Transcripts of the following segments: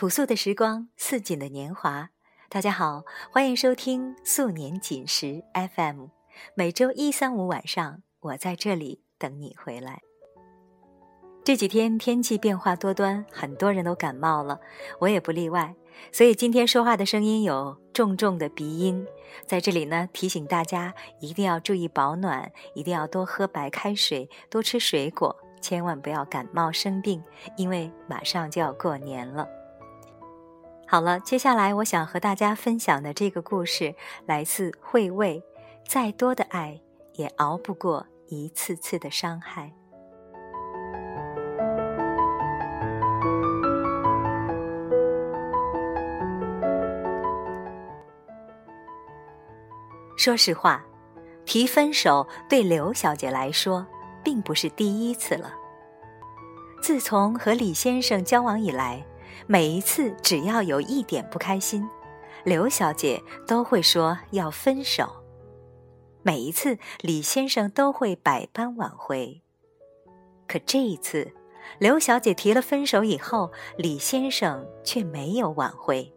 朴素的时光，似锦的年华。大家好，欢迎收听素年锦时 FM。每周一、三、五晚上，我在这里等你回来。这几天天气变化多端，很多人都感冒了，我也不例外。所以今天说话的声音有重重的鼻音，在这里呢提醒大家一定要注意保暖，一定要多喝白开水，多吃水果，千万不要感冒生病，因为马上就要过年了。好了，接下来我想和大家分享的这个故事来自会味，再多的爱也熬不过一次次的伤害。说实话，提分手对刘小姐来说并不是第一次了。自从和李先生交往以来，每一次只要有一点不开心，刘小姐都会说要分手。每一次李先生都会百般挽回，可这一次，刘小姐提了分手以后，李先生却没有挽回。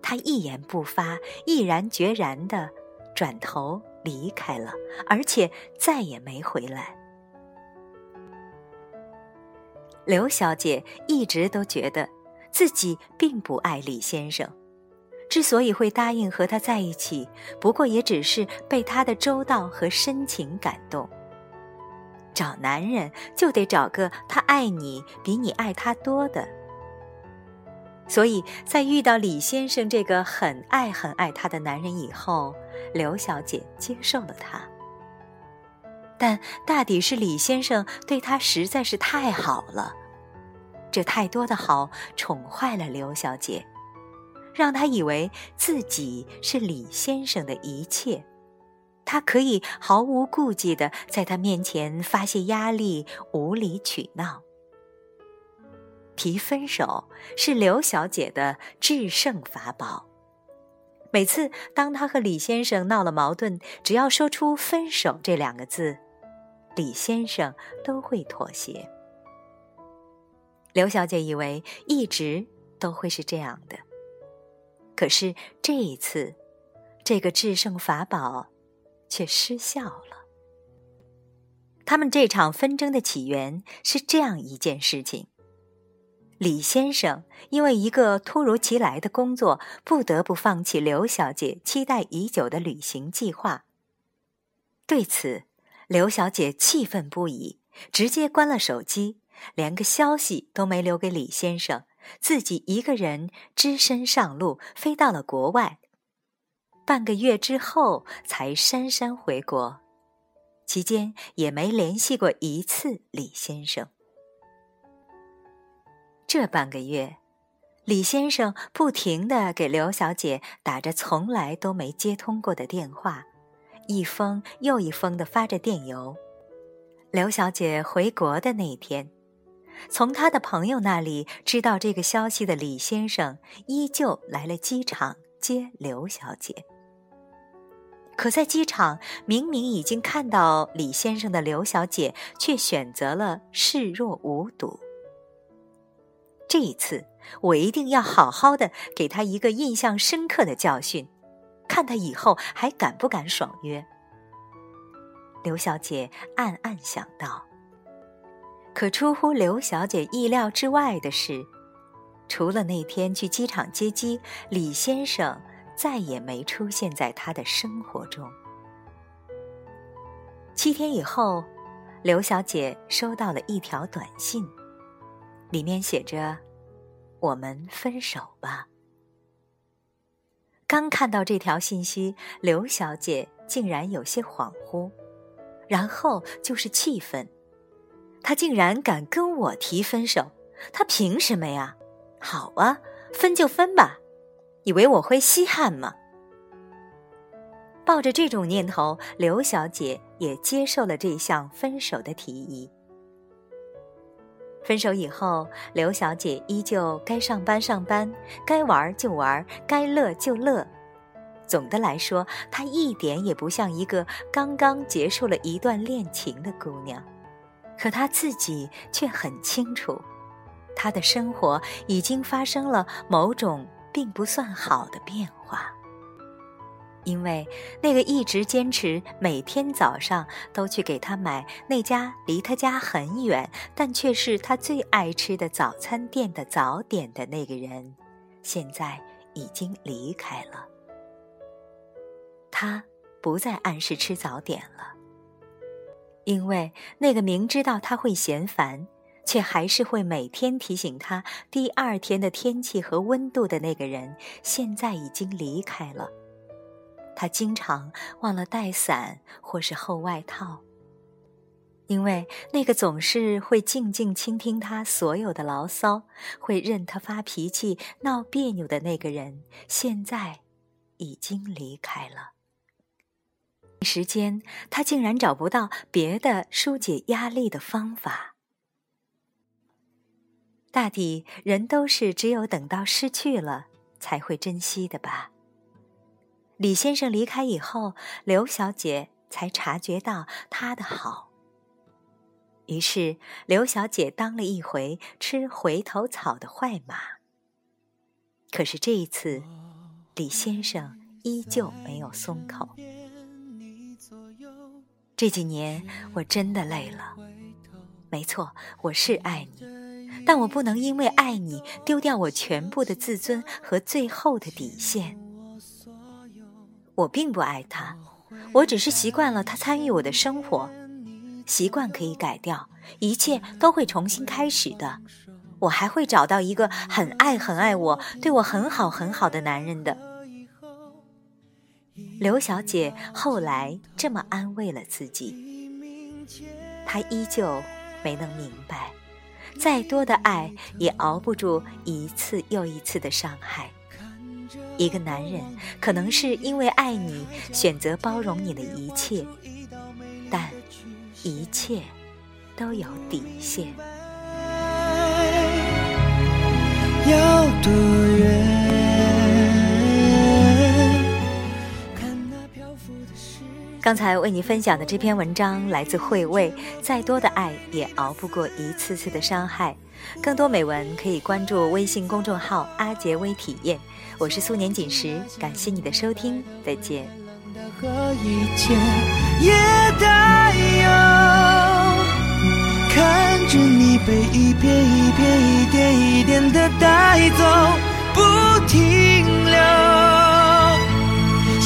他一言不发，毅然决然的。转头离开了，而且再也没回来。刘小姐一直都觉得自己并不爱李先生，之所以会答应和他在一起，不过也只是被他的周到和深情感动。找男人就得找个他爱你比你爱他多的。所以在遇到李先生这个很爱很爱她的男人以后，刘小姐接受了他。但大抵是李先生对她实在是太好了，这太多的好宠坏了刘小姐，让她以为自己是李先生的一切，她可以毫无顾忌的在他面前发泄压力、无理取闹。提分手是刘小姐的制胜法宝。每次当她和李先生闹了矛盾，只要说出“分手”这两个字，李先生都会妥协。刘小姐以为一直都会是这样的，可是这一次，这个制胜法宝却失效了。他们这场纷争的起源是这样一件事情。李先生因为一个突如其来的工作，不得不放弃刘小姐期待已久的旅行计划。对此，刘小姐气愤不已，直接关了手机，连个消息都没留给李先生，自己一个人只身上路，飞到了国外。半个月之后才姗姗回国，期间也没联系过一次李先生。这半个月，李先生不停的给刘小姐打着从来都没接通过的电话，一封又一封的发着电邮。刘小姐回国的那一天，从她的朋友那里知道这个消息的李先生，依旧来了机场接刘小姐。可在机场明明已经看到李先生的刘小姐，却选择了视若无睹。这一次，我一定要好好的给他一个印象深刻的教训，看他以后还敢不敢爽约。刘小姐暗暗想到。可出乎刘小姐意料之外的是，除了那天去机场接机，李先生再也没出现在她的生活中。七天以后，刘小姐收到了一条短信。里面写着：“我们分手吧。”刚看到这条信息，刘小姐竟然有些恍惚，然后就是气愤。他竟然敢跟我提分手，他凭什么呀？好啊，分就分吧，以为我会稀罕吗？抱着这种念头，刘小姐也接受了这项分手的提议。分手以后，刘小姐依旧该上班上班，该玩就玩，该乐就乐。总的来说，她一点也不像一个刚刚结束了一段恋情的姑娘。可她自己却很清楚，他的生活已经发生了某种并不算好的变化。因为那个一直坚持每天早上都去给他买那家离他家很远但却是他最爱吃的早餐店的早点的那个人，现在已经离开了。他不再按时吃早点了，因为那个明知道他会嫌烦，却还是会每天提醒他第二天的天气和温度的那个人，现在已经离开了。他经常忘了带伞或是厚外套，因为那个总是会静静倾听他所有的牢骚，会任他发脾气、闹别扭的那个人，现在已经离开了。一时间，他竟然找不到别的疏解压力的方法。大抵人都是只有等到失去了，才会珍惜的吧。李先生离开以后，刘小姐才察觉到他的好。于是，刘小姐当了一回吃回头草的坏马。可是这一次，李先生依旧没有松口。这几年我真的累了。没错，我是爱你，但我不能因为爱你丢掉我全部的自尊和最后的底线。我并不爱他，我只是习惯了他参与我的生活。习惯可以改掉，一切都会重新开始的。我还会找到一个很爱很爱我、对我很好很好的男人的。刘小姐后来这么安慰了自己。她依旧没能明白，再多的爱也熬不住一次又一次的伤害。一个男人可能是因为爱你，选择包容你的一切，但一切都有底线。刚才为你分享的这篇文章来自会味，再多的爱也熬不过一次次的伤害。更多美文可以关注微信公众号“阿杰微体验”。我是素年锦时，感谢你的收听，再见。看着你被一片一片、一点一点的带走，不停留。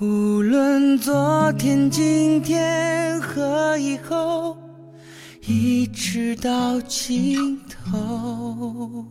无论昨天、今天和以后，一直到尽头。